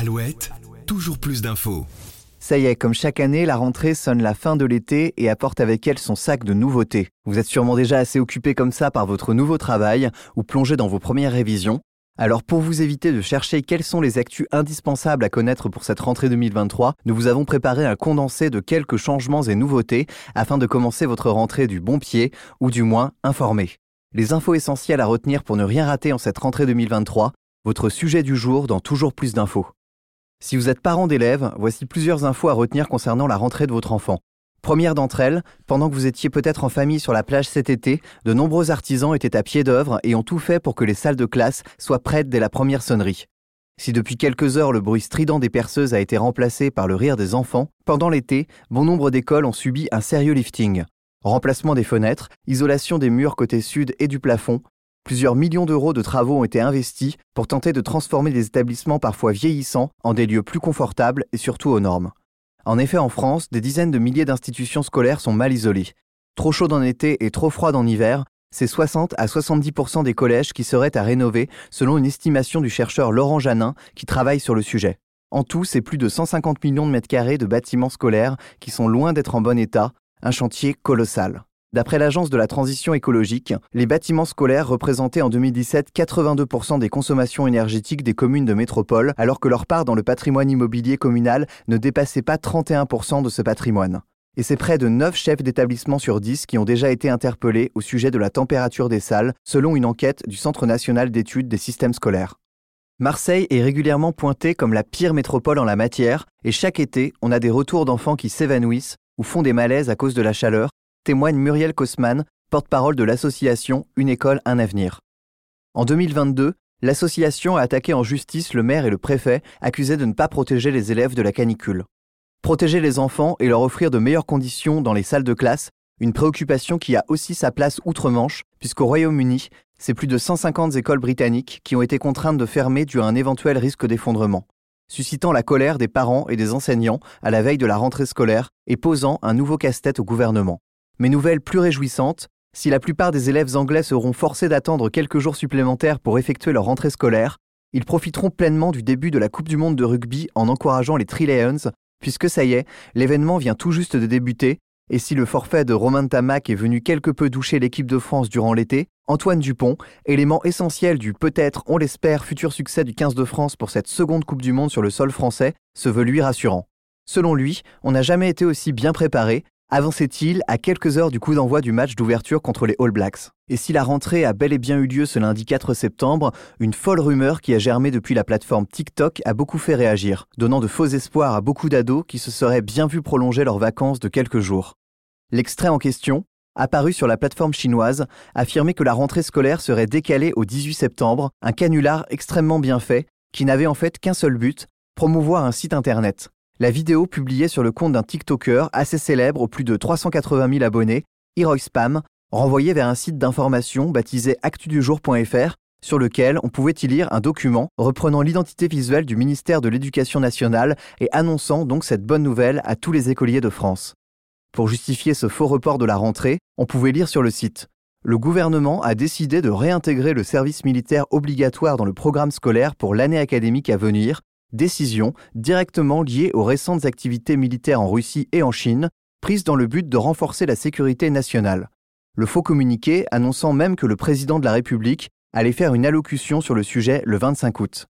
Alouette, toujours plus d'infos. Ça y est, comme chaque année, la rentrée sonne la fin de l'été et apporte avec elle son sac de nouveautés. Vous êtes sûrement déjà assez occupé comme ça par votre nouveau travail ou plongé dans vos premières révisions. Alors pour vous éviter de chercher quelles sont les actus indispensables à connaître pour cette rentrée 2023, nous vous avons préparé un condensé de quelques changements et nouveautés afin de commencer votre rentrée du bon pied ou du moins informé. Les infos essentielles à retenir pour ne rien rater en cette rentrée 2023, votre sujet du jour dans toujours plus d'infos. Si vous êtes parent d'élèves, voici plusieurs infos à retenir concernant la rentrée de votre enfant. Première d'entre elles, pendant que vous étiez peut-être en famille sur la plage cet été, de nombreux artisans étaient à pied d'œuvre et ont tout fait pour que les salles de classe soient prêtes dès la première sonnerie. Si depuis quelques heures le bruit strident des perceuses a été remplacé par le rire des enfants, pendant l'été, bon nombre d'écoles ont subi un sérieux lifting. Remplacement des fenêtres, isolation des murs côté sud et du plafond, Plusieurs millions d'euros de travaux ont été investis pour tenter de transformer des établissements parfois vieillissants en des lieux plus confortables et surtout aux normes. En effet, en France, des dizaines de milliers d'institutions scolaires sont mal isolées. Trop chaud en été et trop froid en hiver, c'est 60 à 70% des collèges qui seraient à rénover, selon une estimation du chercheur Laurent Janin qui travaille sur le sujet. En tout, c'est plus de 150 millions de mètres carrés de bâtiments scolaires qui sont loin d'être en bon état, un chantier colossal. D'après l'Agence de la transition écologique, les bâtiments scolaires représentaient en 2017 82% des consommations énergétiques des communes de métropole, alors que leur part dans le patrimoine immobilier communal ne dépassait pas 31% de ce patrimoine. Et c'est près de 9 chefs d'établissement sur 10 qui ont déjà été interpellés au sujet de la température des salles, selon une enquête du Centre national d'études des systèmes scolaires. Marseille est régulièrement pointée comme la pire métropole en la matière, et chaque été, on a des retours d'enfants qui s'évanouissent ou font des malaises à cause de la chaleur, témoigne Muriel Kosman, porte-parole de l'association Une école, un avenir. En 2022, l'association a attaqué en justice le maire et le préfet, accusés de ne pas protéger les élèves de la canicule. Protéger les enfants et leur offrir de meilleures conditions dans les salles de classe, une préoccupation qui a aussi sa place outre-Manche, puisqu'au Royaume-Uni, c'est plus de 150 écoles britanniques qui ont été contraintes de fermer dû à un éventuel risque d'effondrement, suscitant la colère des parents et des enseignants à la veille de la rentrée scolaire et posant un nouveau casse-tête au gouvernement. Mais nouvelle plus réjouissante, si la plupart des élèves anglais seront forcés d'attendre quelques jours supplémentaires pour effectuer leur rentrée scolaire, ils profiteront pleinement du début de la Coupe du Monde de rugby en encourageant les Three Lions, puisque ça y est, l'événement vient tout juste de débuter, et si le forfait de Romain Tamac est venu quelque peu doucher l'équipe de France durant l'été, Antoine Dupont, élément essentiel du peut-être, on l'espère, futur succès du 15 de France pour cette seconde Coupe du Monde sur le sol français, se veut lui rassurant. Selon lui, on n'a jamais été aussi bien préparé, avançait-il à quelques heures du coup d'envoi du match d'ouverture contre les All Blacks? Et si la rentrée a bel et bien eu lieu ce lundi 4 septembre, une folle rumeur qui a germé depuis la plateforme TikTok a beaucoup fait réagir, donnant de faux espoirs à beaucoup d'ados qui se seraient bien vus prolonger leurs vacances de quelques jours. L'extrait en question, apparu sur la plateforme chinoise, affirmait que la rentrée scolaire serait décalée au 18 septembre, un canular extrêmement bien fait, qui n'avait en fait qu'un seul but, promouvoir un site internet. La vidéo publiée sur le compte d'un TikToker assez célèbre aux plus de 380 000 abonnés, Heroy Spam, renvoyait vers un site d'information baptisé actudujour.fr sur lequel on pouvait y lire un document reprenant l'identité visuelle du ministère de l'Éducation nationale et annonçant donc cette bonne nouvelle à tous les écoliers de France. Pour justifier ce faux report de la rentrée, on pouvait lire sur le site Le gouvernement a décidé de réintégrer le service militaire obligatoire dans le programme scolaire pour l'année académique à venir décision directement liée aux récentes activités militaires en Russie et en Chine, prises dans le but de renforcer la sécurité nationale. Le faux communiqué annonçant même que le président de la République allait faire une allocution sur le sujet le 25 août.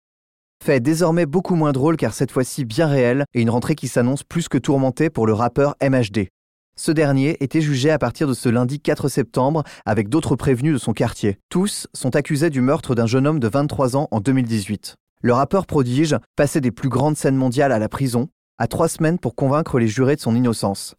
Fait désormais beaucoup moins drôle car cette fois-ci bien réel et une rentrée qui s'annonce plus que tourmentée pour le rappeur MHD. Ce dernier était jugé à partir de ce lundi 4 septembre avec d'autres prévenus de son quartier. Tous sont accusés du meurtre d'un jeune homme de 23 ans en 2018. Le rappeur prodige passait des plus grandes scènes mondiales à la prison, à trois semaines pour convaincre les jurés de son innocence.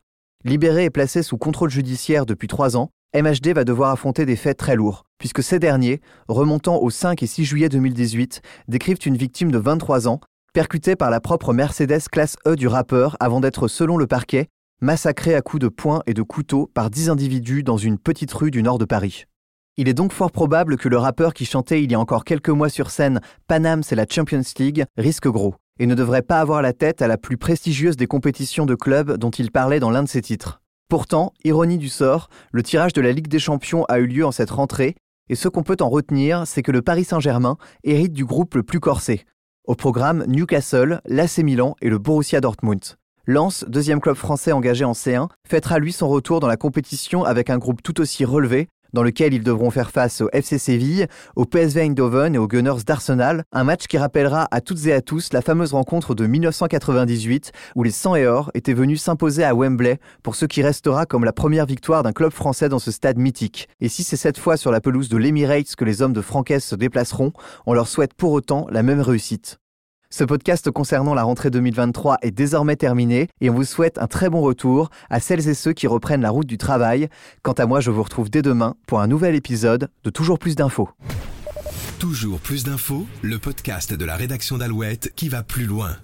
Libéré et placé sous contrôle judiciaire depuis trois ans, MHD va devoir affronter des faits très lourds, puisque ces derniers, remontant au 5 et 6 juillet 2018, décrivent une victime de 23 ans, percutée par la propre Mercedes classe E du rappeur avant d'être, selon le parquet, massacrée à coups de poing et de couteau par 10 individus dans une petite rue du nord de Paris. Il est donc fort probable que le rappeur qui chantait il y a encore quelques mois sur scène Panam c'est la Champions League risque gros et ne devrait pas avoir la tête à la plus prestigieuse des compétitions de clubs dont il parlait dans l'un de ses titres. Pourtant, ironie du sort, le tirage de la Ligue des Champions a eu lieu en cette rentrée, et ce qu'on peut en retenir, c'est que le Paris Saint-Germain hérite du groupe le plus corsé. Au programme, Newcastle, l'AC Milan et le Borussia Dortmund. Lens, deuxième club français engagé en C1, fêtera lui son retour dans la compétition avec un groupe tout aussi relevé, dans lequel ils devront faire face au FC Séville, au PSV Eindhoven et aux Gunners d'Arsenal, un match qui rappellera à toutes et à tous la fameuse rencontre de 1998 où les 100 et or étaient venus s'imposer à Wembley pour ce qui restera comme la première victoire d'un club français dans ce stade mythique. Et si c'est cette fois sur la pelouse de l'Emirates que les hommes de Francaise se déplaceront, on leur souhaite pour autant la même réussite. Ce podcast concernant la rentrée 2023 est désormais terminé et on vous souhaite un très bon retour à celles et ceux qui reprennent la route du travail. Quant à moi, je vous retrouve dès demain pour un nouvel épisode de Toujours plus d'infos. Toujours plus d'infos, le podcast de la rédaction d'Alouette qui va plus loin.